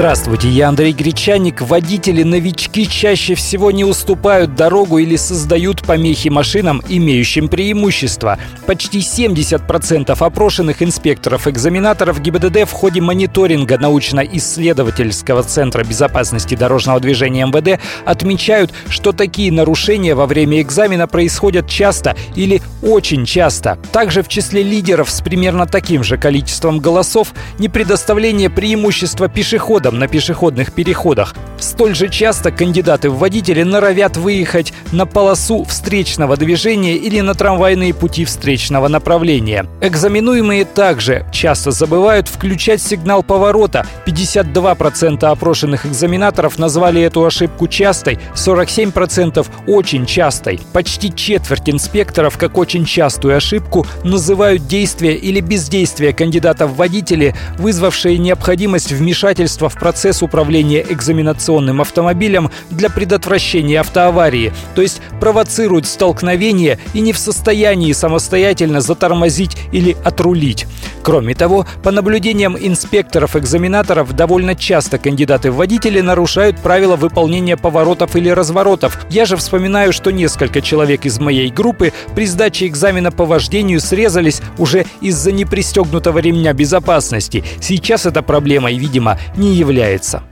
Здравствуйте, я Андрей Гречаник. Водители-новички чаще всего не уступают дорогу или создают помехи машинам, имеющим преимущество. Почти 70% опрошенных инспекторов-экзаменаторов ГИБДД в ходе мониторинга научно-исследовательского центра безопасности дорожного движения МВД отмечают, что такие нарушения во время экзамена происходят часто или очень часто. Также в числе лидеров с примерно таким же количеством голосов не предоставление преимущества пешеходам рядом на пешеходных переходах. Столь же часто кандидаты в водители норовят выехать на полосу встречного движения или на трамвайные пути встречного направления. Экзаменуемые также часто забывают включать сигнал поворота. 52% опрошенных экзаменаторов назвали эту ошибку частой, 47% очень частой. Почти четверть инспекторов как очень частую ошибку называют действия или бездействие кандидатов в водители, вызвавшие необходимость вмешательства в процесс управления экзаменационным автомобилем для предотвращения автоаварии, то есть провоцируют столкновение и не в состоянии самостоятельно затормозить или отрулить. Кроме того, по наблюдениям инспекторов-экзаменаторов, довольно часто кандидаты в водители нарушают правила выполнения поворотов или разворотов. Я же вспоминаю, что несколько человек из моей группы при сдаче экзамена по вождению срезались уже из-за непристегнутого ремня безопасности. Сейчас эта проблема, видимо, не является.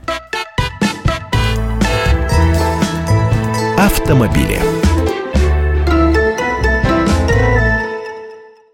Автомобили.